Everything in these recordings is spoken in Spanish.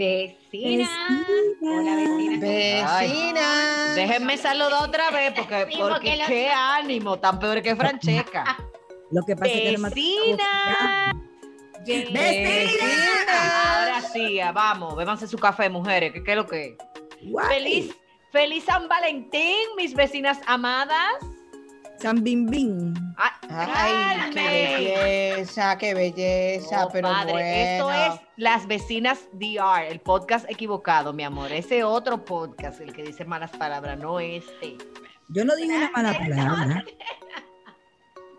Vecinas. Hola, vecinas. Vecinas. Déjenme saludar otra vez porque, Sí, porque, porque lo- qué ánimo, tan peor que Francesca. Lo que pasa es que no me- Vecinas. Vecinas. Ahora sí, vamos, bébanse su café, mujeres, que qué es lo que es. Feliz, feliz San Valentín, mis vecinas amadas. San Bim Bim. Ay, Ay, qué belleza, qué belleza, No, pero padre, bueno. esto es Las Vecinas DR, el podcast equivocado, mi amor. Ese otro podcast, el que dice malas palabras, no este. Yo no digo una mala palabra.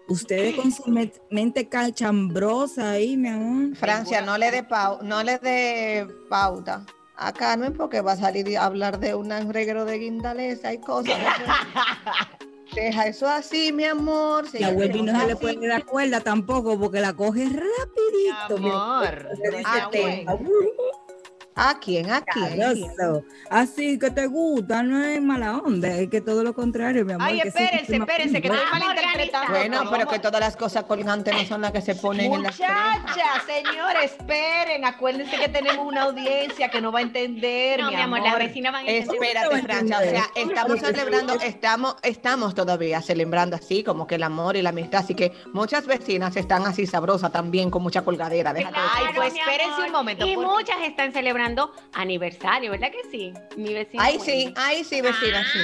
Ustedes con su me- mente calchambrosa ahí, mi amor. Francia, no le dé pau, no le dé pauta. A Carmen porque va a salir a hablar de un reguero de guindaleza y cosas. Deja eso así, mi amor. La Wendy no se le puede dar cuerda tampoco porque la coge Mi rapidito. mira. amor, tema. ¿A quién? ¿A quién? Así que te gusta, no es mala onda, es que todo lo contrario, mi amor. Ay, espérense, espérense, que estoy malinterpretando. Bueno, pero que todas las cosas colgantes no son las que se ponen en las trejas. Muchachas, señores, esperen. Acuérdense que tenemos una audiencia que no va a entender, No, mi, mi amor, las vecinas van a entender. Espérate, Francia, o sea, estamos celebrando, estamos, estamos todavía celebrando así, como que el amor y la amistad, así que muchas vecinas están así sabrosas también, con mucha colgadera. Ay, pues espérense un momento, Y porque- muchas están celebrando aniversario, ¿verdad que sí? Mi vecina. Ay, sí, ay, sí, vecina, sí.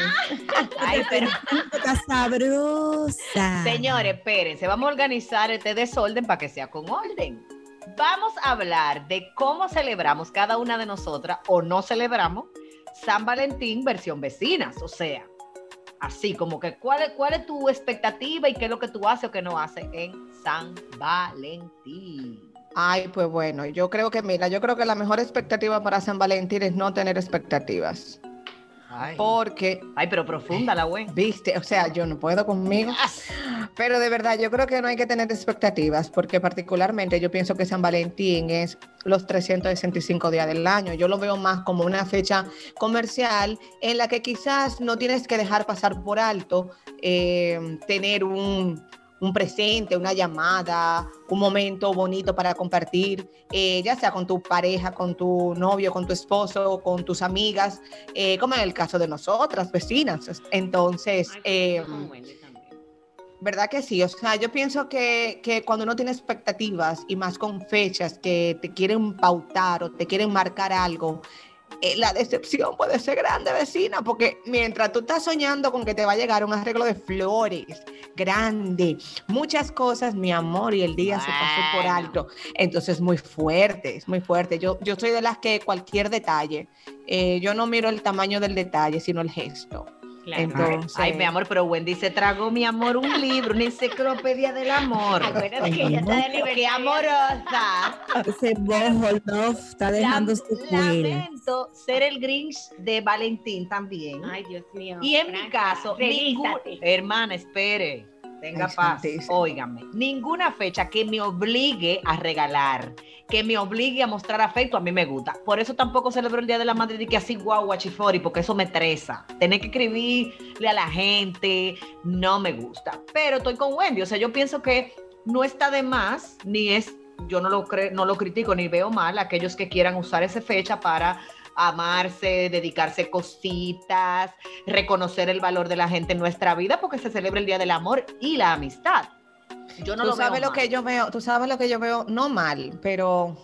Ay, pero Está sabrosa. Señores, espérense, vamos a organizar este desorden para que sea con orden. Vamos a hablar de cómo celebramos cada una de nosotras o no celebramos San Valentín versión vecinas, o sea, así como que cuál es, cuál es tu expectativa y qué es lo que tú haces o qué no haces en San Valentín. Ay, pues bueno, yo creo que, mira, yo creo que la mejor expectativa para San Valentín es no tener expectativas. Ay, Porque, Ay, pero profunda la güey. viste, o sea, yo no puedo conmigo. Pero de verdad, yo creo que no hay que tener expectativas, porque particularmente yo pienso que San Valentín es los 365 días del año. Yo lo veo más como una fecha comercial en la que quizás no tienes que dejar pasar por alto eh, tener un, un presente, una llamada, un momento bonito para compartir, eh, ya sea con tu pareja, con tu novio, con tu esposo, con tus amigas, eh, como en el caso de nosotras, vecinas. Entonces, eh, ¿Verdad que sí? O sea, yo pienso que, que cuando uno tiene expectativas y más con fechas que te quieren pautar o te quieren marcar algo, la decepción puede ser grande, vecina, porque mientras tú estás soñando con que te va a llegar un arreglo de flores grande, muchas cosas, mi amor, y el día se pasó por alto. Entonces, muy fuerte, es muy fuerte. Yo, yo soy de las que cualquier detalle, eh, yo no miro el tamaño del detalle, sino el gesto. Entonces, Ay, mi amor, pero Wendy se tragó, mi amor, un libro, una enciclopedia del amor. Acuérdate que ella está de. ¡Qué amorosa! Ese bojo love está dejando su. Lamento ser el Grinch de Valentín también. Ay, Dios mío. y en mi Franca, caso, ningún- hermana, espere. Tenga paz, óigame. Ninguna fecha que me obligue a regalar, que me obligue a mostrar afecto, a mí me gusta. Por eso tampoco celebro el Día de la Madre y que así guau, guachifori, porque eso me estresa. Tener que escribirle a la gente, no me gusta. Pero estoy con Wendy, o sea, yo pienso que no está de más, ni es, yo no lo, cre- no lo critico ni veo mal a aquellos que quieran usar esa fecha para amarse, dedicarse cositas, reconocer el valor de la gente en nuestra vida, porque se celebra el Día del Amor y la Amistad. Yo no tú lo veo sabes lo mal. que yo veo, tú sabes lo que yo veo, no mal, pero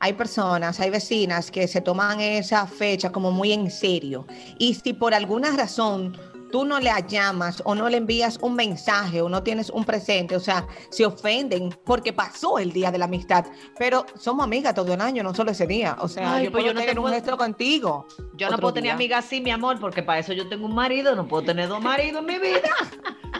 hay personas, hay vecinas que se toman esa fecha como muy en serio. Y si por alguna razón tú no le llamas o no le envías un mensaje o no tienes un presente, o sea, se ofenden porque pasó el día de la amistad. Pero somos amigas todo el año, no solo ese día. O sea, Ay, yo pues puedo yo no te tener un puedo- gesto contigo. Yo no puedo tener amigas así, mi amor, porque para eso yo tengo un marido, no puedo tener dos maridos en mi vida.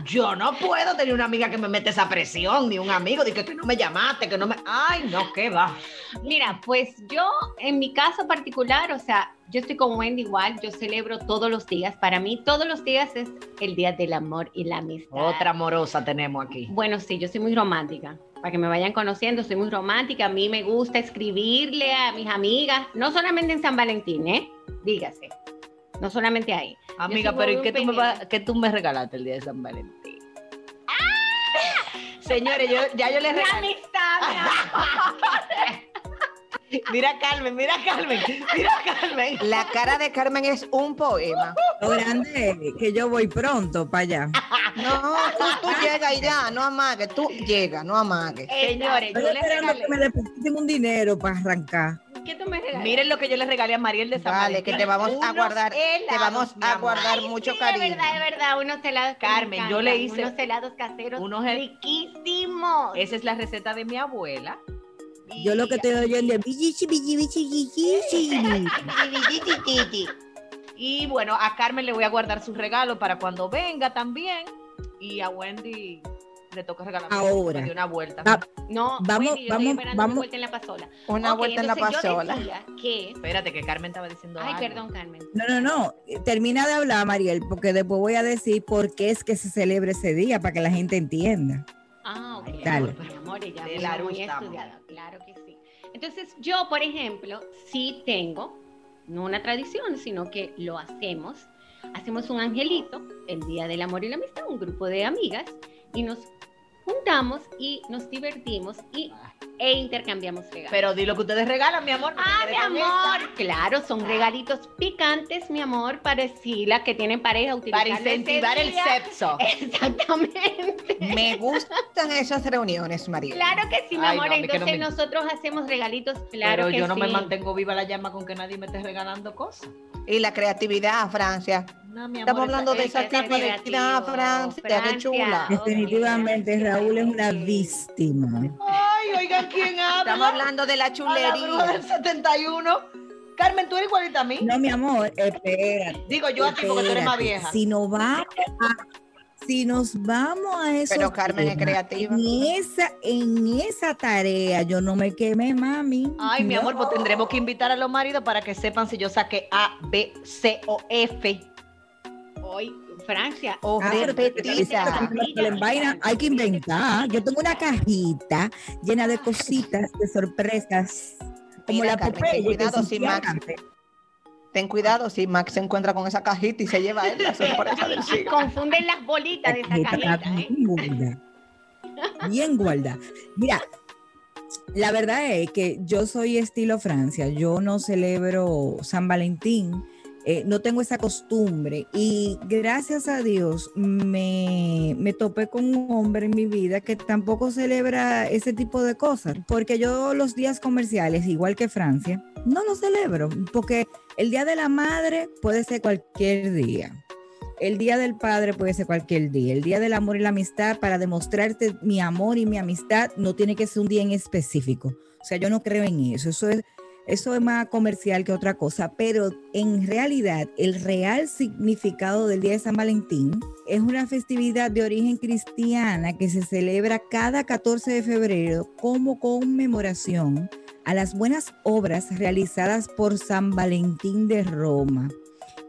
Yo no puedo tener una amiga que me mete esa presión, ni un amigo, de que, que no me llamaste, que no me... Ay, no, qué va. Mira, pues yo en mi caso particular, o sea, yo estoy con Wendy igual, yo celebro todos los días. Para mí todos los días es el día del amor y la amistad. Otra amorosa tenemos aquí. Bueno, sí, yo soy muy romántica. Para que me vayan conociendo, soy muy romántica. A mí me gusta escribirle a mis amigas, no solamente en San Valentín, ¿eh? Dígase. No solamente ahí. Amiga, pero ¿y qué tú, me pendiente. vas- qué tú me regalaste el día de San Valentín? Señores, yo, ya yo les regalé. amistad. Mira a Carmen, mira a Carmen, mira a Carmen. La cara de Carmen es un poema. Lo grande es que yo voy pronto para allá. No, tú, tú llegas y ya, no amagues, tú llegas, no amagues. Señores, yo Estoy les esperando regalé. que me depositen un dinero para arrancar. ¿Qué tú me regalas? Miren lo que yo le regalé a Mariel de San Vale, que te vamos a guardar, te vamos a guardar Ay, mucho sí, cariño. De verdad, de verdad, unos helados. Carmen, yo le hice unos helados caseros unos hel- riquísimos. Esa es la receta de mi abuela. Yo lo que estoy oyendo es. Y bueno, a Carmen le voy a guardar su regalo para cuando venga también. Y a Wendy le toca regalar Ahora. una vuelta. Va- No, Vamos, Wendy, yo estoy vamos, esperando vamos. una vuelta en la pasola. Una vuelta en la pasola. que... Espérate, que Carmen estaba diciendo Ay, algo. perdón, Carmen. No, no, no. Termina de hablar, Mariel, porque después voy a decir por qué es que se celebra ese día, para que la gente entienda. Ah, ok. Dale. Ella De la muy estamos. estudiada. Claro que sí. Entonces, yo, por ejemplo, sí tengo, no una tradición, sino que lo hacemos. Hacemos un angelito el Día del Amor y la Amistad, un grupo de amigas, y nos juntamos y nos divertimos y, e intercambiamos regalos. Pero di lo que ustedes regalan, mi amor. Ah, mi esta. amor, claro, son regalitos picantes, mi amor, para si las que tienen pareja utilizar Para incentivar el sexo. Exactamente. Me gustan esas reuniones, María. Claro que sí, mi Ay, amor. no, no Entonces me- nosotros hacemos regalitos, claro Pero que yo no me mantengo viva la llama con que nadie me esté regalando cosas. Y la creatividad, Francia. No, mi Estamos amor, hablando de esa creatividad, creativo, Francia, qué Francia. chula. Definitivamente, Raúl es una víctima. Ay, oigan, ¿quién habla? Estamos hablando de la A la bruja chulería. del 71. Carmen, tú eres igualita a mí. No, mi amor, espérate. Digo yo a ti porque tú eres más vieja. Si nos vamos a, si nos vamos a eso. Pero Carmen es creativa. En esa, en esa tarea yo no me quemé, mami. Ay, mi No. amor, pues tendremos que invitar a los maridos para que sepan si yo saqué A, B, C o F. Hoy, Francia. O Ah, repetida. hay que inventar. Yo tengo una cajita llena de cositas, de sorpresas. Como Mira, la Carmen, Popeye ten cuidado si Max, ten cuidado si Max se encuentra con esa cajita y se lleva a él la sorpresa del siglo. Confunden las bolitas de esa cajita, ¿eh? bien guarda. Bien guarda. Mira, la verdad es que yo soy estilo Francia. Yo no celebro San Valentín. Eh, no tengo esa costumbre y gracias a Dios me, me topé con un hombre en mi vida que tampoco celebra ese tipo de cosas, porque yo los días comerciales, igual que Francia, no los celebro, porque el Día de la Madre puede ser cualquier día. El Día del Padre puede ser cualquier día. El Día del Amor y la Amistad, para demostrarte mi amor y mi amistad, no tiene que ser un día en específico. O sea, yo no creo en eso. Eso es, eso es más comercial que otra cosa. Pero en realidad, el real significado del Día de San Valentín es una festividad de origen cristiana que se celebra cada 14 de febrero como conmemoración a las buenas obras realizadas por San Valentín de Roma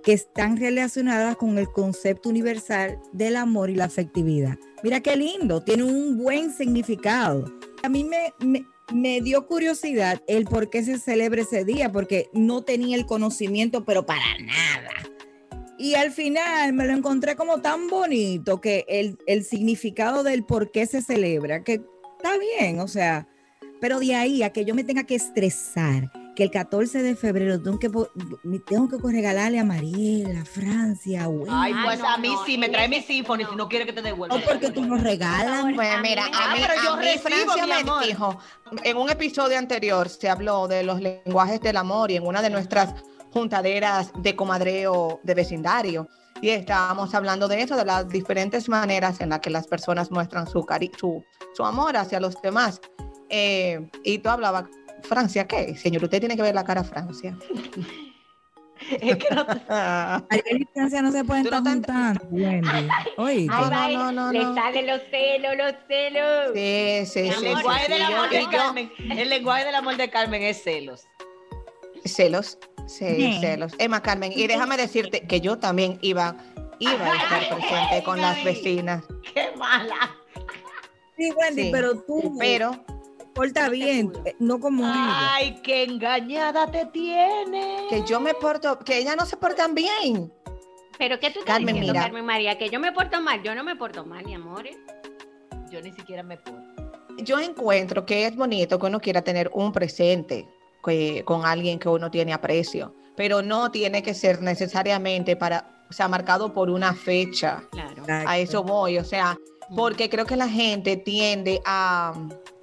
que están relacionadas con el concepto universal del amor y la afectividad. Mira qué lindo, tiene un buen significado. A mí me, me, me dio curiosidad el por qué se celebra ese día, porque no tenía el conocimiento, pero para nada. Y al final me lo encontré como tan bonito que el, el significado del por qué se celebra, que está bien, o sea, pero de ahí a que yo me tenga que estresar que el 14 de febrero tengo que, me tengo que regalarle a Mariela, a Francia, a Wendy. Ay, pues no, a mí no, sí, me trae mi symphony no. si no quiere que te devuelva. No, porque tú nos regalan. Pues mira, me- a mí, pero yo a mí recibo, Francia mi me amor. dijo, en un episodio anterior se habló de los lenguajes del amor y en una de nuestras juntaderas de comadreo de vecindario. Y estábamos hablando de eso, de las diferentes maneras en las que las personas muestran su, cari su, su amor hacia los demás. Eh, y tú hablabas, Francia, ¿qué? Señor, usted tiene que ver la cara a Francia. Es que no- Mariela y Francia no se pueden no estar juntando, Wendy. Oye, No, va, no, no, le no. salen los celos, los celos. Sí, sí, sí. el sí, lenguaje sí, del amor yo- de y yo- Carmen, el lenguaje del amor de Carmen es celos. Celos, sí, Sí. celos. Emma Carmen, y déjame decirte que yo también iba, iba a estar presente con las vecinas, Qué mala. sí, Wendy, sí. pero tú pero porta bien, eh, no como ella. Ay, qué engañada te tiene. que yo me porto, que ellas no se portan bien. Pero ¿qué tú estás Carmen, diciendo, mira. Carmen María? Que yo me porto mal. Yo no me porto mal, mi amor. ¿eh? Yo ni siquiera me puedo. Yo encuentro que es bonito que uno quiera tener un presente que- con alguien que uno tiene aprecio, pero no tiene que ser necesariamente para, o sea, marcado por una fecha. Claro. A eso voy, o sea, porque creo que la gente tiende a,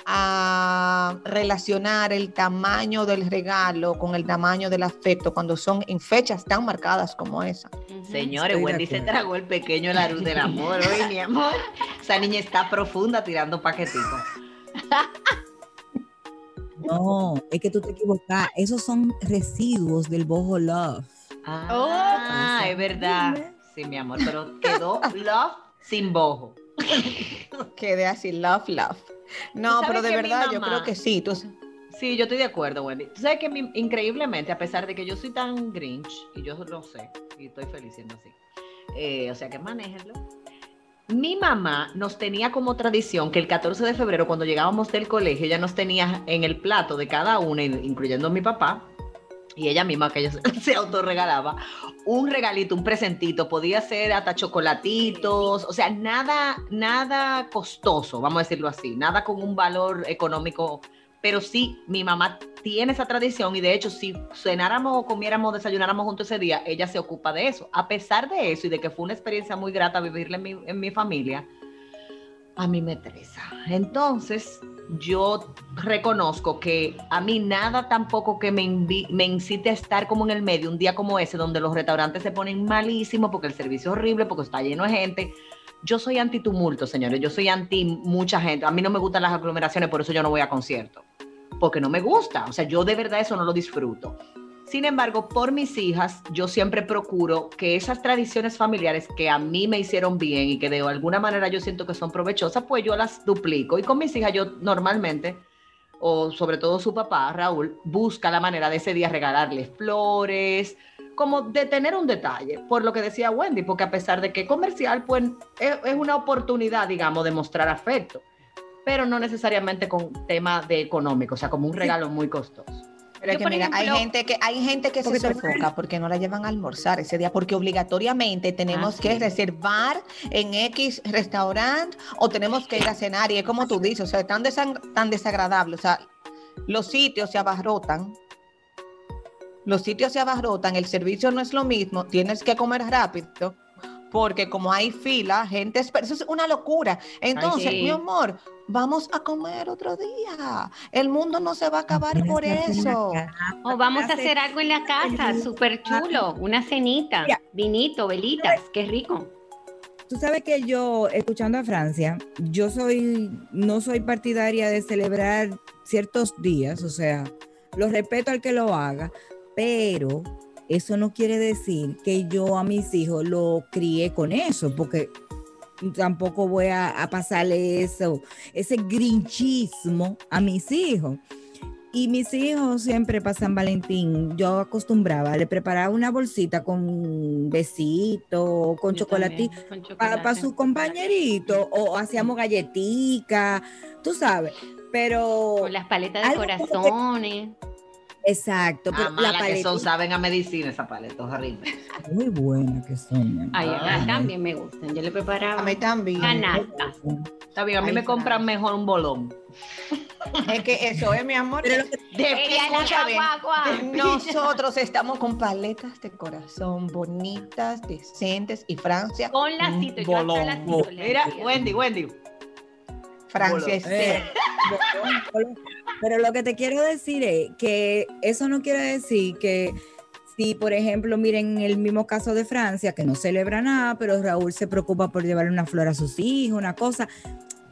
a relacionar el tamaño del regalo con el tamaño del afecto cuando son en fechas tan marcadas como esa. Señores, Estoy Wendy se tragó el pequeño la luz del amor hoy, mi amor. Esa niña está profunda tirando paquetitos. No, es que tú te equivocas. Esos son residuos del boho love. Ah, Oh. es verdad. Sí, mi amor, pero quedó love sin bojo. Quede así, love, love. No, pero de verdad, yo creo que sí. Tú, Sí, yo estoy de acuerdo, Wendy. Tú sabes que mi- increíblemente, a pesar de que yo soy tan grinch, y yo lo sé, y estoy feliz siendo así, eh, o sea que manéjenlo. Mi mamá nos tenía como tradición que el 14 de febrero, cuando llegábamos del colegio, ella nos tenía en el plato de cada una, incluyendo a mi papá, y ella misma, que ella se, autorregalaba, un regalito, un presentito, podía ser hasta chocolatitos, o sea, nada, nada costoso, vamos a decirlo así, nada con un valor económico, pero sí, mi mamá tiene esa tradición y de hecho, si cenáramos, comiéramos, desayunáramos juntos ese día, ella se ocupa de eso. A pesar de eso y de que fue una experiencia muy grata vivirla en mi, en mi familia, a mí me estresa. Entonces, yo reconozco que a mí nada tampoco que me, me incite a estar como en el medio un día como ese, donde los restaurantes se ponen malísimos porque el servicio es horrible, porque está lleno de gente. Yo soy anti tumulto, señores. Yo soy anti mucha gente. A mí no me gustan las aglomeraciones, por eso yo no voy a conciertos. Porque no me gusta. O sea, yo de verdad eso no lo disfruto. Sin embargo, por mis hijas, yo siempre procuro que esas tradiciones familiares que a mí me hicieron bien y que de alguna manera yo siento que son provechosas, pues yo las duplico. Y con mis hijas yo normalmente, o sobre todo su papá, Raúl, busca la manera de ese día regalarle flores, como de tener un detalle, por lo que decía Wendy, porque a pesar de que es comercial, pues es, es una oportunidad, digamos, de mostrar afecto, pero no necesariamente con tema de económico, o sea, como un regalo muy costoso. Pero es Yo, que mira, hay gente que hay gente que se sofoca porque no la llevan a almorzar ese día, porque obligatoriamente tenemos Ah, que sí. reservar en X restaurante o tenemos que ir a cenar y es como tú dices, o sea, tan, desan- tan desagradable, o sea, los sitios se abarrotan, los sitios se abarrotan, el servicio no es lo mismo, tienes que comer rápido. Porque como hay fila, gente espera. Eso es una locura. Entonces, sí. mi amor, vamos a comer otro día. El mundo no se va a acabar por eso. O vamos a hacer- hacer algo en la casa, súper chulo. Una cenita, Mira. vinito, velitas, qué rico. Tú sabes que yo, escuchando a Francia, yo soy, no soy partidaria de celebrar ciertos días, o sea, lo respeto al que lo haga, pero eso no quiere decir que yo a mis hijos lo crié con eso, porque tampoco voy a, a pasarle eso, ese grinchismo a mis hijos. Y mis hijos siempre para San Valentín, yo acostumbraba, le preparaba una bolsita con besito, con chocolatito con para chocolate. su compañerito o hacíamos galletica, tú sabes, pero Con las paletas de que- corazones. Exacto, pero Ah, la mala que son, paleta saben a medicina esa paleta, horrible. muy buena que son. mi amor. Ay, a mí también me gustan. Yo le preparaba A mí también. canastas. Está bien, a mí Ay, me compran mejor un bolón. Es que eso es, mi amor. Pero lo que- De- guagua. nosotros estamos con paletas de corazón bonitas, decentes y Francia. Con lacito, yo hasta bolongo. lacito Mira. Wendy, Wendy. Francia Eh, Pero lo que te quiero decir es que eso no quiere decir que si, por ejemplo, miren el mismo caso de Francia, que no celebra nada, pero Raúl se preocupa por llevarle una flor a sus hijos, una cosa.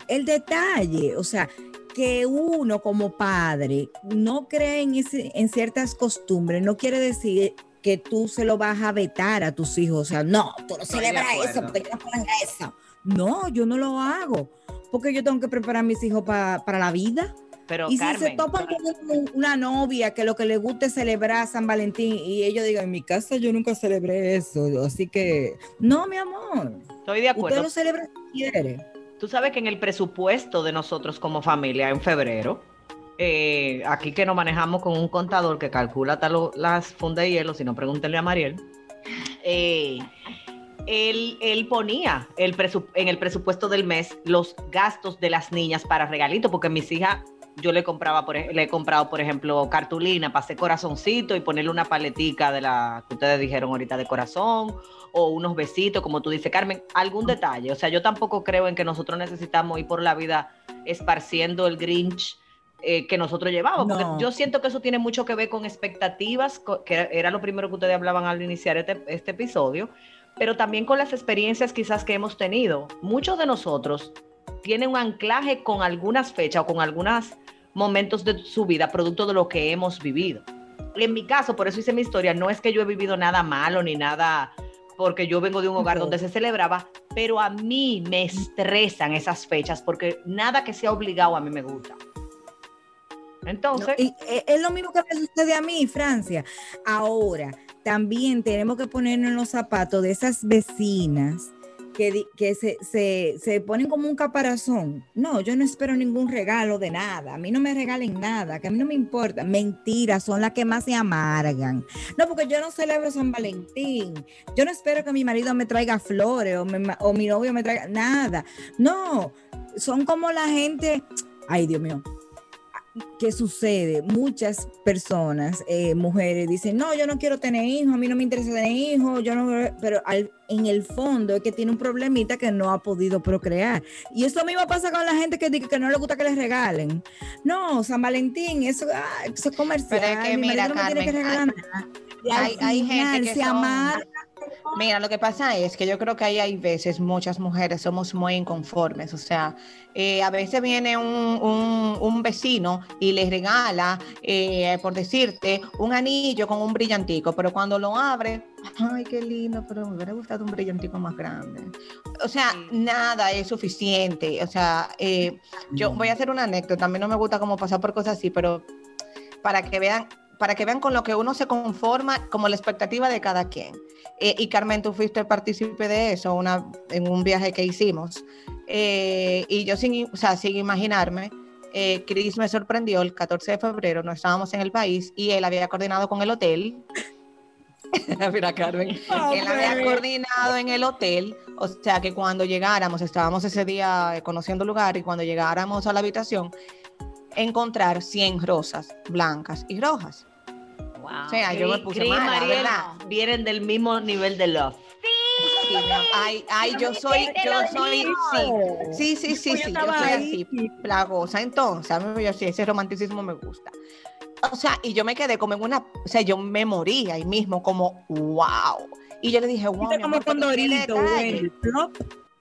El detalle, o sea, que uno como padre no cree en, ese- en ciertas costumbres, no quiere decir que tú se lo vas a vetar a tus hijos. O sea, no, tú no celebras eso porque yo no eso. No, yo no lo hago. Porque yo tengo que preparar a mis hijos pa- para la vida. Pero Y si se topan con un- una novia que lo que le gusta es celebrar San Valentín y ellos digan, en mi casa yo nunca celebré eso, así que, no, mi amor, estoy de usted acuerdo. lo celebra si quiere. Tú sabes que en el presupuesto de nosotros como familia en febrero, eh, aquí que nos manejamos con un contador que calcula hasta lo- las fundas de hielo, si no pregúntenle a Mariel, eh, él, él ponía el en el presupuesto del mes los gastos de las niñas para regalitos, porque mis hijas, yo le compraba, por, le he comprado, por ejemplo, cartulina para hacer corazoncito y ponerle una paletica de la que ustedes dijeron ahorita de corazón, o unos besitos, como tú dices, Carmen, algún detalle. O sea, yo tampoco creo en que nosotros necesitamos ir por la vida esparciendo el Grinch eh, que nosotros llevamos, porque No. yo siento que eso tiene mucho que ver con expectativas, que era- era lo primero que ustedes hablaban al iniciar este, este episodio, pero también con las experiencias quizás que hemos tenido. Muchos de nosotros tienen un anclaje con algunas fechas o con algunos momentos de su vida, producto de lo que hemos vivido. En mi caso, por eso hice mi historia, no es que yo he vivido nada malo ni nada porque yo vengo de un hogar No. donde se celebraba, pero a mí me estresan esas fechas porque nada que sea obligado a mí me gusta. Entonces, No, y, eh, es lo mismo que me sucede a mí, Francia. Ahora, también tenemos que ponernos en los zapatos de esas vecinas que, que se, se, se ponen como un caparazón. No, yo no espero ningún regalo de nada. A mí no me regalen nada, que a mí no me importa. Mentiras, son las que más se amargan. No, porque yo no celebro San Valentín. Yo no espero que mi marido me traiga flores o mi novio me traiga nada. No, son como la gente. Ay, Dios mío. ¿Qué sucede? Muchas personas, eh, mujeres, dicen, no, yo no quiero tener hijos, a mí no me interesa tener hijos, yo no, pero al- en el fondo es que tiene un problemita que no ha podido procrear. Y eso mismo pasa con la gente que dice que no le gusta que les regalen. No, San Valentín, eso, ah, eso es comercial. Pero es que mi mira, marido no me tiene que Carmen, regalar nada. Y al hay- hay gente que se son-. Mira, lo que pasa es que yo creo que ahí hay veces, muchas mujeres somos muy inconformes. O sea, eh, a veces viene un, un- un vecino y le regala, eh, por decirte, un anillo con un brillantico, pero cuando lo abre, ay, qué lindo, pero me hubiera gustado un brillantico más grande. O sea, nada es suficiente. O sea, eh, yo voy a hacer una anécdota. A mí no me gusta como pasar por cosas así, pero para que vean, para que vean con lo que uno se conforma, como la expectativa de cada quien. Eh, y Carmen, tú fuiste partícipe de eso una, en un viaje que hicimos. Eh, y yo sin, o sea, sin imaginarme, eh, Chris me sorprendió el 14 de febrero, no estábamos en el país y él había coordinado con el hotel. Mira, Carmen. Él había coordinado en el hotel, o sea que cuando llegáramos, estábamos ese día eh, conociendo el lugar y cuando llegáramos a la habitación, encontrar 100 rosas blancas y rojas. Wow. O sea, yo me puse mala, Mariel ¿verdad? vienen del mismo nivel de love. Sí, ay, ay, yo soy, yo soy, sí, sí, sí, sí, yo sí, yo estaba soy así, plagosa. Entonces, a mí yo sí, ese romanticismo me gusta. O sea, y yo me quedé como en una, o sea, yo me morí ahí mismo, como, wow. Y yo le dije, wow, mi como amor, con Dorito, detalle". Wendy. Plop.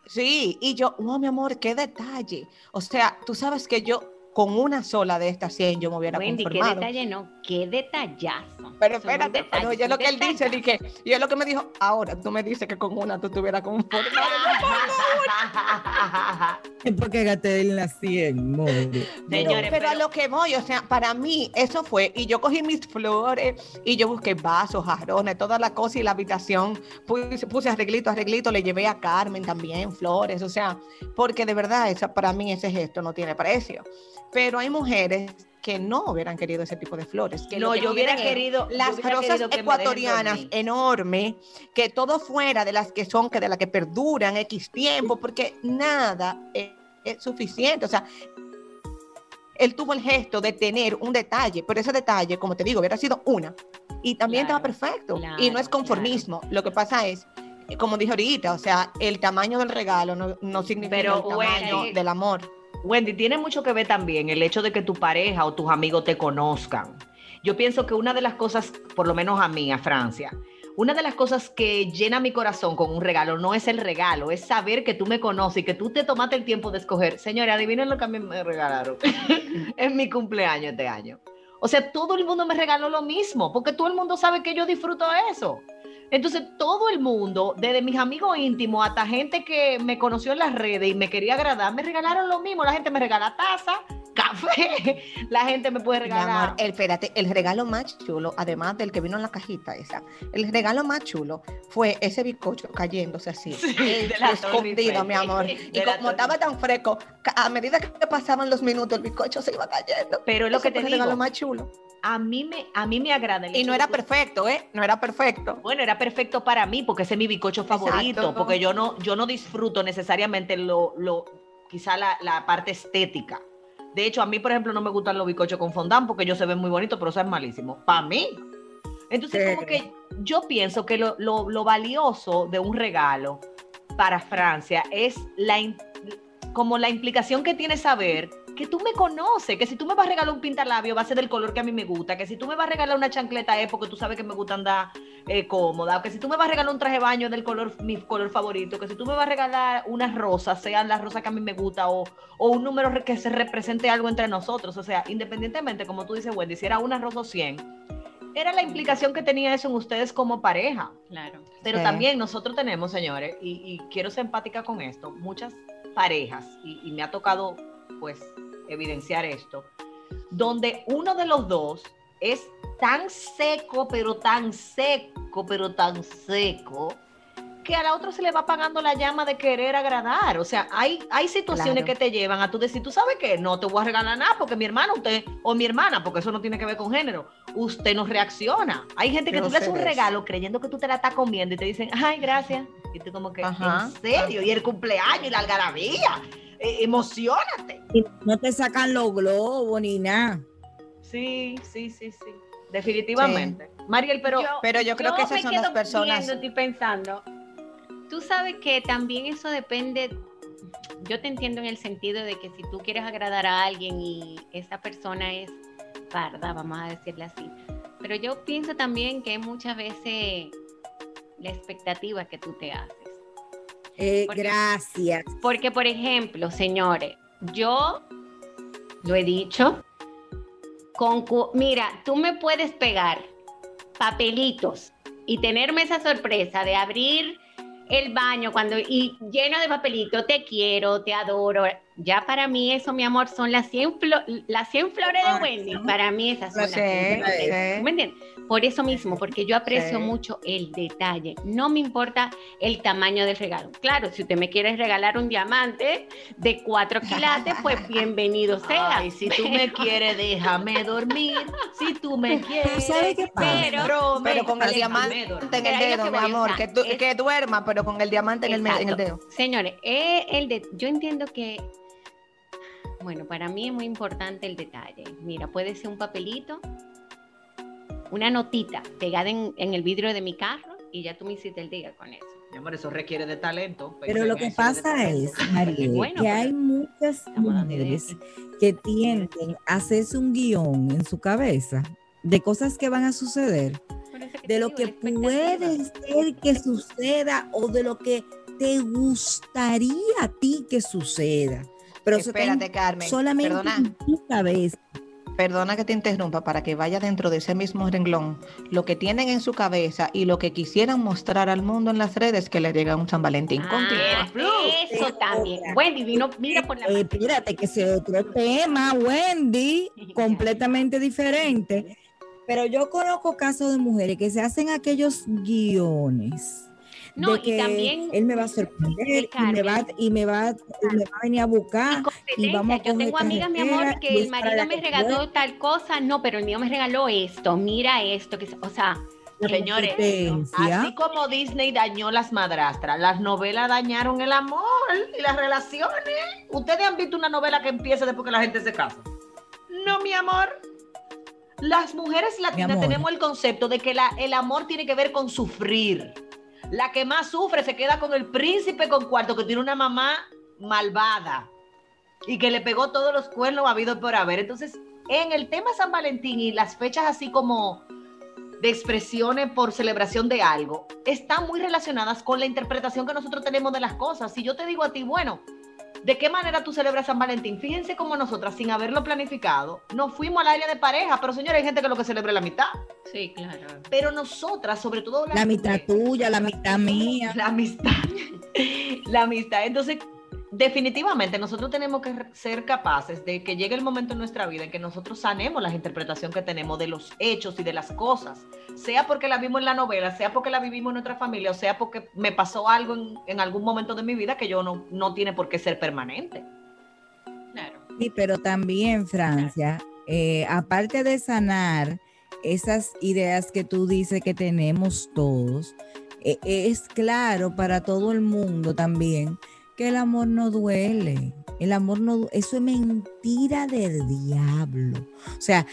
Sí, y yo, wow, mi amor, qué detalle. O sea, tú sabes que yo con una sola de estas 100 yo me hubiera Wendy, qué conformado. detalle, no, qué detallazo. Pero espérate, detalle, pero yo lo que él dice, dije, y él lo que me dijo, ahora tú me dices que con una tú estuvieras conformado. Es porque gasté en la 100, more. Señores, pero, a lo que voy, o sea, para mí eso fue, y yo cogí mis flores, y yo busqué vasos, jarrones, toda la cosa y la habitación, puse, puse arreglito, arreglito, le llevé a Carmen también flores, o sea, porque de verdad, esa, para mí ese gesto no tiene precio. Pero hay mujeres que no hubieran querido ese tipo de flores. Que No, que yo hubiera querido. las hubiera rosas querido ecuatorianas enormes, que todo fuera de las que son, que de las que perduran X tiempo, porque nada es, es suficiente. O sea, él tuvo el gesto de tener un detalle, pero ese detalle, como te digo, hubiera sido una. Y también Claro, estaba perfecto. y no es conformismo. Lo que pasa es, como dije ahorita, o sea, el tamaño del regalo no, no significa Pero, el tamaño del amor. Wendy, tiene mucho que ver también el hecho de que tu pareja o tus amigos te conozcan. Yo pienso que una de las cosas, por lo menos a mí, a Francia, una de las cosas que llena mi corazón con un regalo no es el regalo, es saber que tú me conoces y que tú te tomaste el tiempo de escoger. Señores, adivinen lo que a mí me regalaron. es mi cumpleaños este año. O sea, todo el mundo me regaló lo mismo, porque todo el mundo sabe que yo disfruto eso. Entonces, todo el mundo, desde mis amigos íntimos hasta gente que me conoció en las redes y me quería agradar, me regalaron lo mismo. La gente me regala taza, café, la gente me puede Mi regalar. amor, el, espérate, el regalo más chulo, además del que vino en la cajita esa, el regalo más chulo fue ese bizcocho cayéndose así, Sí, eh, de la escondido, mi amor. Y como estaba tan fresco, a medida que pasaban los minutos, el bizcocho se iba cayendo. Pero es lo que te fue el regalo digo. más chulo. A mí me, a mí me agrada. el Y no era perfecto, ¿eh? No era perfecto. Bueno, era perfecto para mí porque ese es mi bicocho favorito, Exacto. porque yo no, yo no disfruto necesariamente lo, lo quizá la, la parte estética. De hecho, a mí, por ejemplo, no me gustan los bicochos con fondant porque ellos se ven muy bonitos, pero eso es malísimo. Para mí. Entonces, como que yo pienso que lo, lo- lo valioso de un regalo para Francia es la, como la implicación que tiene saber que tú me conoces, que si tú me vas a regalar un pintalabio va a ser del color que a mí me gusta, que si tú me vas a regalar una chancleta es porque tú sabes que me gusta andar eh, cómoda, que si tú me vas a regalar un traje de baño del color, mi color favorito, que si tú me vas a regalar unas rosas, sean las rosas que a mí me gusta o, o un número que se represente algo entre nosotros, o sea, independientemente, como tú dices, Wendy, si era una rosa o 100, era la implicación que tenía eso en ustedes como pareja. Claro. Pero Sí. también nosotros tenemos, señores, y, y quiero ser empática con esto, muchas parejas, y, y me ha tocado, pues, evidenciar esto, donde uno de los dos es tan seco, pero tan seco, pero tan seco, que a la otra se le va apagando la llama de querer agradar. O sea, hay, hay situaciones Claro. que te llevan a tú decir, tú sabes que no te voy a regalar nada porque mi hermano, usted, o mi hermana, porque eso no tiene que ver con género, usted no reacciona. Hay gente que tú le haces un regalo creyendo que tú te la estás comiendo y te dicen, ay, gracias. Y tú como que, Ajá. ¿en serio? Y el cumpleaños y la algarabía. Eh, emocionate. Y no te sacan los globos ni nada. Sí, sí, sí, sí. Definitivamente. Mariel, pero Pero yo creo que esas me son las personas. viendo y pensando. Tú sabes que también eso depende. Yo te entiendo en el sentido de que si tú quieres agradar a alguien y esa persona es parda, vamos a decirle así. Pero yo pienso también que muchas veces la expectativa que tú te haces. Eh, Porque- gracias. Porque, por ejemplo, señores, yo lo he dicho, con mira, tú me puedes pegar papelitos y tenerme esa sorpresa de abrir el baño cuando y lleno de papelitos, te quiero, te adoro. Ya para mí eso, mi amor, son las 100, flo- las 100 flores de Ay, Wendy. Para mí esas son las Sí, 100 flores. sí. ¿Tú ¿Me entiendes? Por eso mismo, porque yo aprecio Sí. mucho el detalle. No me importa el tamaño del regalo. Claro, si usted me quiere regalar un diamante de 4 quilates, pues bienvenido sea. Ay, si tú me quieres, déjame dormir. Si tú me quieres, ¿Sabes qué pasa? Pero- Pero con el diamante en el dedo, mi amor. Que, du- es- que duerma, pero con el diamante en el, en el dedo. Señores, eh, el de, yo entiendo que, bueno, para mí es muy importante el detalle. Mira, puede ser un papelito, una notita pegada en, en el vidrio de mi carro y ya tú me hiciste el día con eso. Mi amor, eso requiere de talento. Pero lo que pasa es, Bueno, que hay muchas mujeres que tienden a hacerse un guion en su cabeza de cosas que van a suceder, de lo que puede ser que suceda o de lo que te gustaría a ti que suceda. Pero eso Espérate, Carmen. solamente Perdona, en tu cabeza. perdona que te interrumpa para que vaya dentro de ese mismo renglón. Lo que tienen en su cabeza y lo que quisieran mostrar al mundo en las redes que le llega un San Valentín. Ah, Continúa. eso también. Wendy vino, mira por la Eh, espérate, que ese otro tema, Wendy, completamente diferente. Pero yo conozco casos de mujeres que se hacen aquellos guiones. No, de y también- él me va a sorprender y me va, Carmen. y me va, y me va a venir a buscar. y vamos a Yo tengo amigas, mi amor, que el marido me regaló tal cosa. No, pero el mío me regaló esto. Mira esto. Que, o sea, Señores. Así como Disney dañó las madrastras, las novelas dañaron el amor y las relaciones. Ustedes han visto una novela que empieza después que la gente se casa. No, mi amor. Las mujeres latinas tenemos el concepto de que la- el amor tiene que ver con sufrir. La que más sufre se queda con el príncipe con cuarto que tiene una mamá malvada y que le pegó todos los cuernos habido por haber. Entonces, en el tema San Valentín y las fechas así como de expresiones por celebración de algo, están muy relacionadas con la interpretación que nosotros tenemos de las cosas. Si yo te digo a ti, bueno, ¿de qué manera tú celebras San Valentín? Fíjense cómo nosotras, sin haberlo planificado, nos fuimos al área de pareja, pero señores, hay gente que lo que celebra es la mitad. Sí, claro. Pero nosotras, sobre todo las La mitad tuya, la mitad mía. la amistad. La amistad. Entonces, definitivamente nosotros tenemos que ser capaces de que llegue el momento en nuestra vida en que nosotros sanemos la interpretación que tenemos de los hechos y de las cosas, sea porque la vimos en la novela, sea porque la vivimos en nuestra familia, o sea porque me pasó algo en, en algún momento de mi vida que yo no, no tiene por qué ser permanente. Claro. Sí, pero también, Francia, eh, aparte de sanar esas ideas que tú dices que tenemos todos, eh, es claro para todo el mundo también que el amor no duele. El amor no, eso es mentira del diablo. O sea,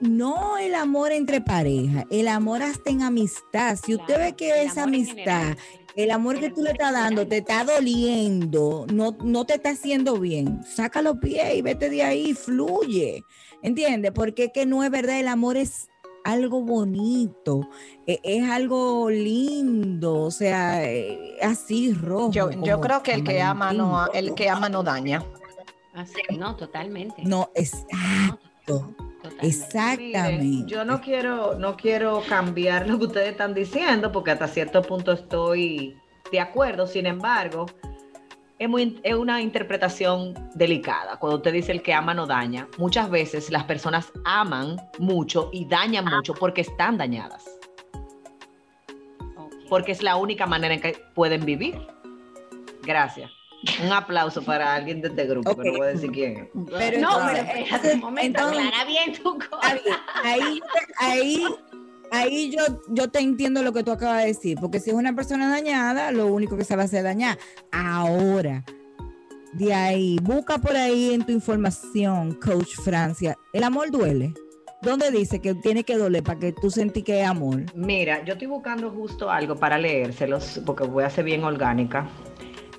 no el amor entre pareja, el amor hasta en amistad. Si usted Claro, ve que esa amistad el amor que tú le estás dando te está doliendo, no, no te está haciendo bien. Saca los pies y vete de ahí, fluye. ¿Entiendes? Porque es que no es verdad, el amor es algo bonito, e- es, algo lindo, o sea, eh, así rojo. Yo, yo creo que el que ama no, el que ama no daña. Así, no, totalmente. No, exacto, Totalmente. exactamente. Miren, yo no quiero, no quiero cambiar lo que ustedes están diciendo, porque hasta cierto punto estoy de acuerdo. Sin embargo, es, muy, es una interpretación delicada. Cuando usted dice el que ama no daña, muchas veces las personas aman mucho y dañan mucho porque están dañadas, porque es la única manera en que pueden vivir. Gracias. Un aplauso para alguien de este grupo, que no voy a decir quién es. Pero no, entonces- pero espérate un momento, entonces- aclara bien tu Está cosa. bien, Ahí, ahí, ahí yo, yo te entiendo lo que tú acabas de decir, porque si es una persona dañada, lo único que se va a hacer dañar. Ahora, de ahí, busca por ahí en tu información, Coach Francia, ¿el amor duele? ¿Dónde dice que tiene que doler para que tú sentí que es amor? Mira, yo estoy buscando justo algo para leérselos, porque voy a ser bien orgánica,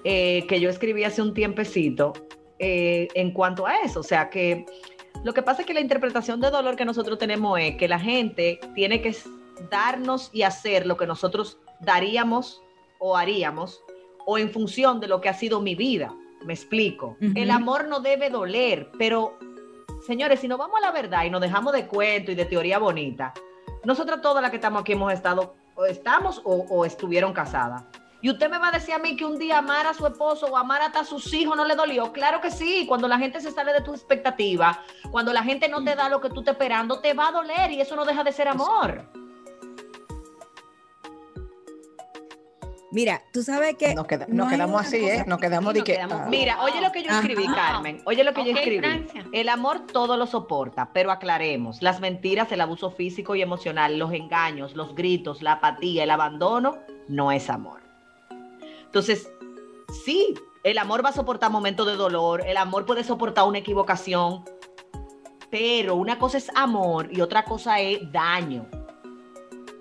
eh, que yo escribí hace un tiempecito eh, en cuanto a eso. O sea, que lo que pasa es que la interpretación de dolor que nosotros tenemos es que la gente tiene que darnos y hacer lo que nosotros daríamos o haríamos, o en función de lo que ha sido mi vida. Me explico. El amor no debe doler, pero señores, si nos vamos a la verdad y nos dejamos de cuento y de teoría bonita, nosotras todas las que estamos aquí hemos estado, o estamos o, o estuvieron casadas. Y usted me va a decir a mí que un día amar a su esposo o amar hasta a sus hijos no le dolió. Claro que sí, cuando la gente se sale de tu expectativa, cuando la gente no te da lo que tú estás esperando, te va a doler y eso no deja de ser amor. Mira, tú sabes que... Nos, queda- no nos hay quedamos así, ¿eh? Nos quedamos Sí, de que. quedamos ah, Mira, oye lo que yo escribí, Ajá. Carmen. Oye lo que yo escribí. Francia. El amor todo lo soporta, pero aclaremos, las mentiras, el abuso físico y emocional, los engaños, los gritos, la apatía, el abandono, no es amor. Entonces, sí, el amor va a soportar momentos de dolor, el amor puede soportar una equivocación, pero una cosa es amor y otra cosa es daño.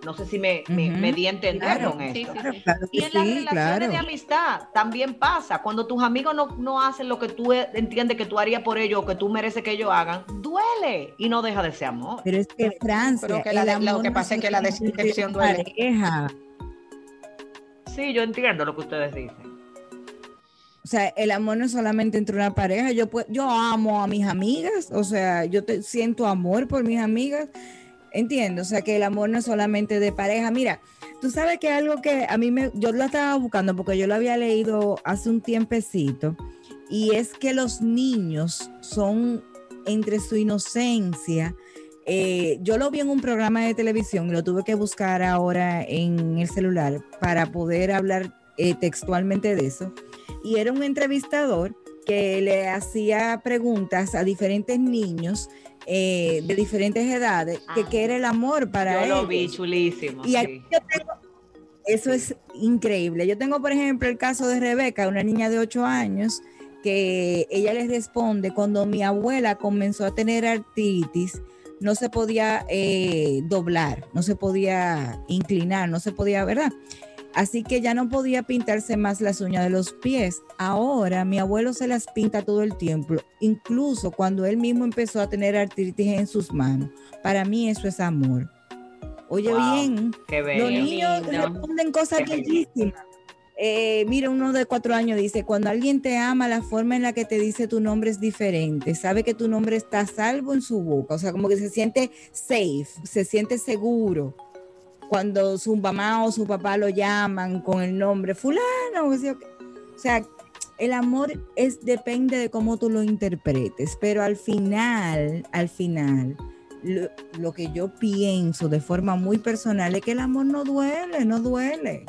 No sé si me, me- Ujú, me di a entender claro. con Sí, esto. sí, Claro, sí. claro que Y en las sí, relaciones claro. de amistad también pasa. Cuando tus amigos no, no hacen lo que tú e- entiendes que tú harías por ellos o que tú mereces que ellos hagan, duele y no deja de ser amor. Pero es que Francia, Pero que la el de- lo que no pasa es que la decepción duele. pareja. Sí, yo entiendo lo que ustedes dicen. O sea, el amor no es solamente entre una pareja. Yo, pue- yo amo a mis amigas, o sea, yo te, siento amor por mis amigas. Entiendo, o sea, que el amor no es solamente de pareja. Mira, tú sabes que algo que a mí me, yo lo estaba buscando porque yo lo había leído hace un tiempecito, y es que los niños son entre su inocencia. Eh, yo lo vi en un programa de televisión y lo tuve que buscar ahora en el celular para poder hablar eh, textualmente de eso y era un entrevistador que le hacía preguntas a diferentes niños eh, de diferentes edades, que Ah. qué era el amor para Yo ellos. lo vi chulísimo. Y aquí sí. yo tengo, eso es increíble. Yo tengo, por ejemplo, el caso de Rebeca, una niña de 8 años, que ella les responde, cuando mi abuela comenzó a tener artritis, no se podía eh, doblar, no se podía inclinar, no se podía, ¿verdad? Así que ya no podía pintarse más las uñas de los pies. Ahora mi abuelo se las pinta todo el tiempo, incluso cuando él mismo empezó a tener artritis en sus manos. Para mí eso es amor. Oye Wow, bien, los niños responden cosas bellísimas. Eh, mira, uno de cuatro años dice, cuando alguien te ama, la forma en la que te dice tu nombre es diferente. Sabe que tu nombre está salvo en su boca. O sea, como que se siente safe, se siente seguro. Cuando su mamá o su papá lo llaman con el nombre fulano. O sea, o sea, el amor es, depende de cómo tú lo interpretes. Pero al final, al final, lo, lo que yo pienso de forma muy personal es que el amor no duele, no duele.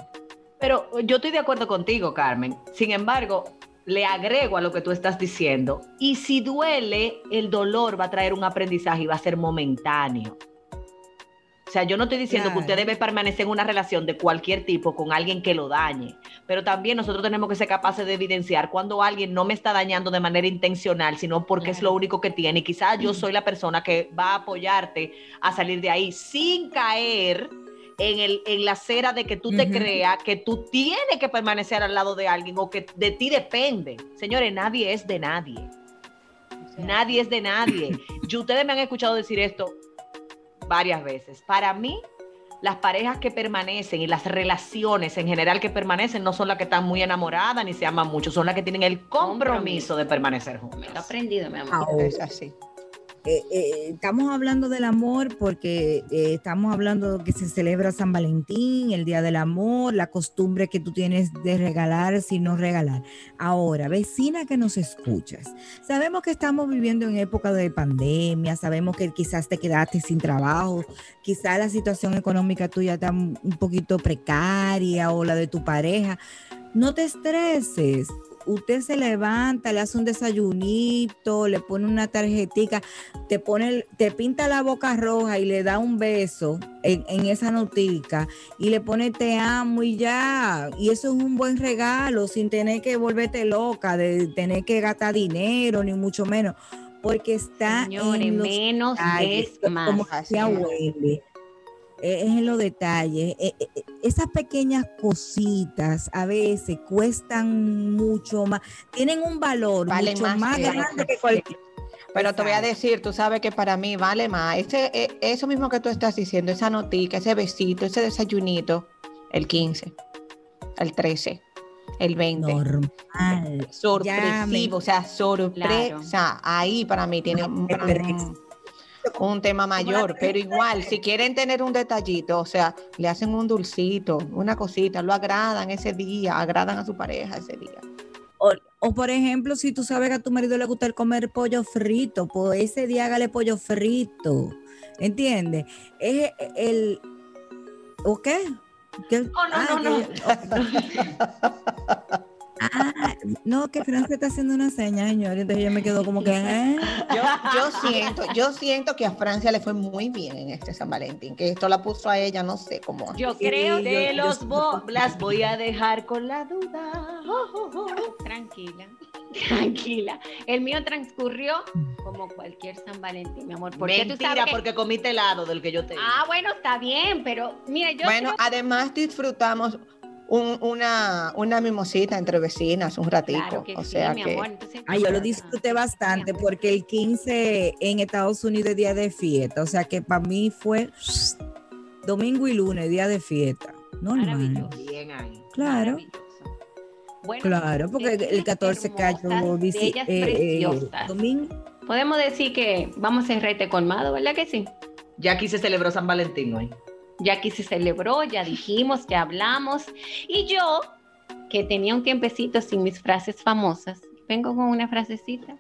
Pero yo estoy de acuerdo contigo, Carmen. Sin embargo, le agrego a lo que tú estás diciendo. Y si duele, el dolor va a traer un aprendizaje y va a ser momentáneo. O sea, yo no estoy diciendo Claro. que usted debe permanecer en una relación de cualquier tipo con alguien que lo dañe, pero también nosotros tenemos que ser capaces de evidenciar cuando alguien no me está dañando de manera intencional, sino porque es lo único que tiene. Y quizás yo soy la persona que va a apoyarte a salir de ahí sin caer en, el, en la cera de que tú te Ujú. creas que tú tienes que permanecer al lado de alguien o que de ti depende. Señores, nadie es de nadie. Nadie es de nadie. Y ustedes me han escuchado decir esto varias veces. Para mí, las parejas que permanecen y las relaciones en general que permanecen no son las que están muy enamoradas ni se aman mucho, son las que tienen el compromiso de permanecer juntas. aprendido, mi amor. Ahora, Es así. Eh, eh, estamos hablando del amor porque eh, estamos hablando que se celebra San Valentín, el Día del Amor, la costumbre que tú tienes de regalar sin no regalar. Ahora, vecina que nos escuchas, sabemos que estamos viviendo en época de pandemia, sabemos que quizás te quedaste sin trabajo, quizás la situación económica tuya está un un poquito precaria o la de tu pareja. No te estreses. Usted se levanta, le hace un desayunito, le pone una tarjetica, te pone, el- te pinta la boca roja y le da un beso en, en esa notica y le pone te amo y ya. Y eso es un buen regalo sin tener que volverte loca, de tener que gastar dinero, ni mucho menos, porque está Señores, en los menos detalles, es más. como es. eh, Es en los detalles. Eh, eh, Esas pequeñas cositas a veces cuestan mucho más, tienen un valor Vale mucho más más, que- grande que cualquier. Pero te voy a decir, tú sabes que para mí vale más. Ese, eso mismo que tú estás diciendo, esa notica, ese besito, ese desayunito, el 15, el 13, el 20. normal. Sorpresivo, o sea, sorpresa. Ahí para mí tiene un, un- tema mayor, pero igual, si quieren tener un detallito, o sea, le hacen un dulcito, una cosita, lo agradan ese día, agradan a su pareja ese día. O, o, por ejemplo, si tú sabes que a tu marido le gusta el comer pollo frito, pues ese día hágale pollo frito. ¿Entiendes? Es el. ¿O qué? ¿Qué? No, no, Ah, no, no. que- no, que Francia está haciendo una seña, señor. Entonces yo me quedo como que. ¿eh? Yo, yo siento, yo siento que a Francia le fue muy bien en este San Valentín, que esto la puso a ella, no sé cómo. Yo Sí, creo yo- De yo- los bo- las voy a dejar con la duda. Tranquila, tranquila. El mío transcurrió como cualquier San Valentín, mi amor. Porque tú Mentira, sabes que- porque comiste helado del que yo te Ah, bueno, está bien, pero mira, yo bueno, creo- además disfrutamos un- una, una mimosita entre vecinas un ratico. claro que o sí, sea mi que amor. Entonces, Ay, yo lo ah, disfruté bastante porque el 15 en Estados Unidos es día de fiesta. O sea que para mí fue domingo y lunes, día de fiesta. Normal. Bien ahí. Claro. Bueno, Claro, porque el vecinas 14 cayó eh, eh, domingo. Podemos decir que vamos en rete colmado, ¿verdad que sí? Ya aquí se celebró San Valentín hoy. Ya aquí se celebró, ya dijimos, ya hablamos. Y yo, que tenía un tiempecito sin mis frases famosas, vengo con una frasecita.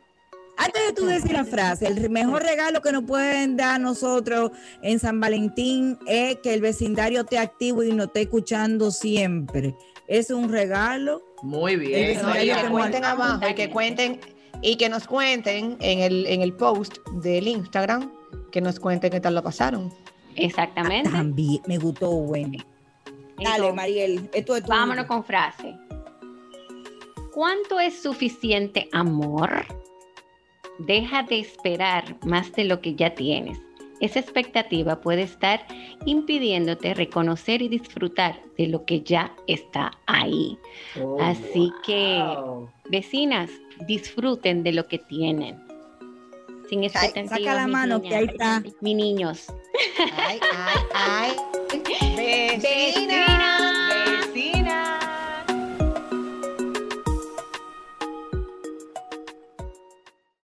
Antes de tú decir la frase, el mejor regalo que nos pueden dar nosotros en San Valentín es que el vecindario esté activo y nos esté escuchando siempre. Es un regalo. Muy bien. y que cuenten abajo y que cuenten y que nos cuenten en el, en el post del Instagram, que nos cuenten qué tal lo pasaron. Exactamente. También me gustó, bueno. Dale, Entonces, Mariel, esto es tu. Vámonos con frase. ¿Cuánto es suficiente amor? Deja de esperar más de lo que ya tienes. Esa expectativa puede estar impidiéndote reconocer y disfrutar de lo que ya está ahí. Oh, Así que, vecinas, disfruten de lo que tienen. Sin expectativas. saca la mano, que ahí está. Mis niños. Ay, ay, ay. Vecina. Vecinas.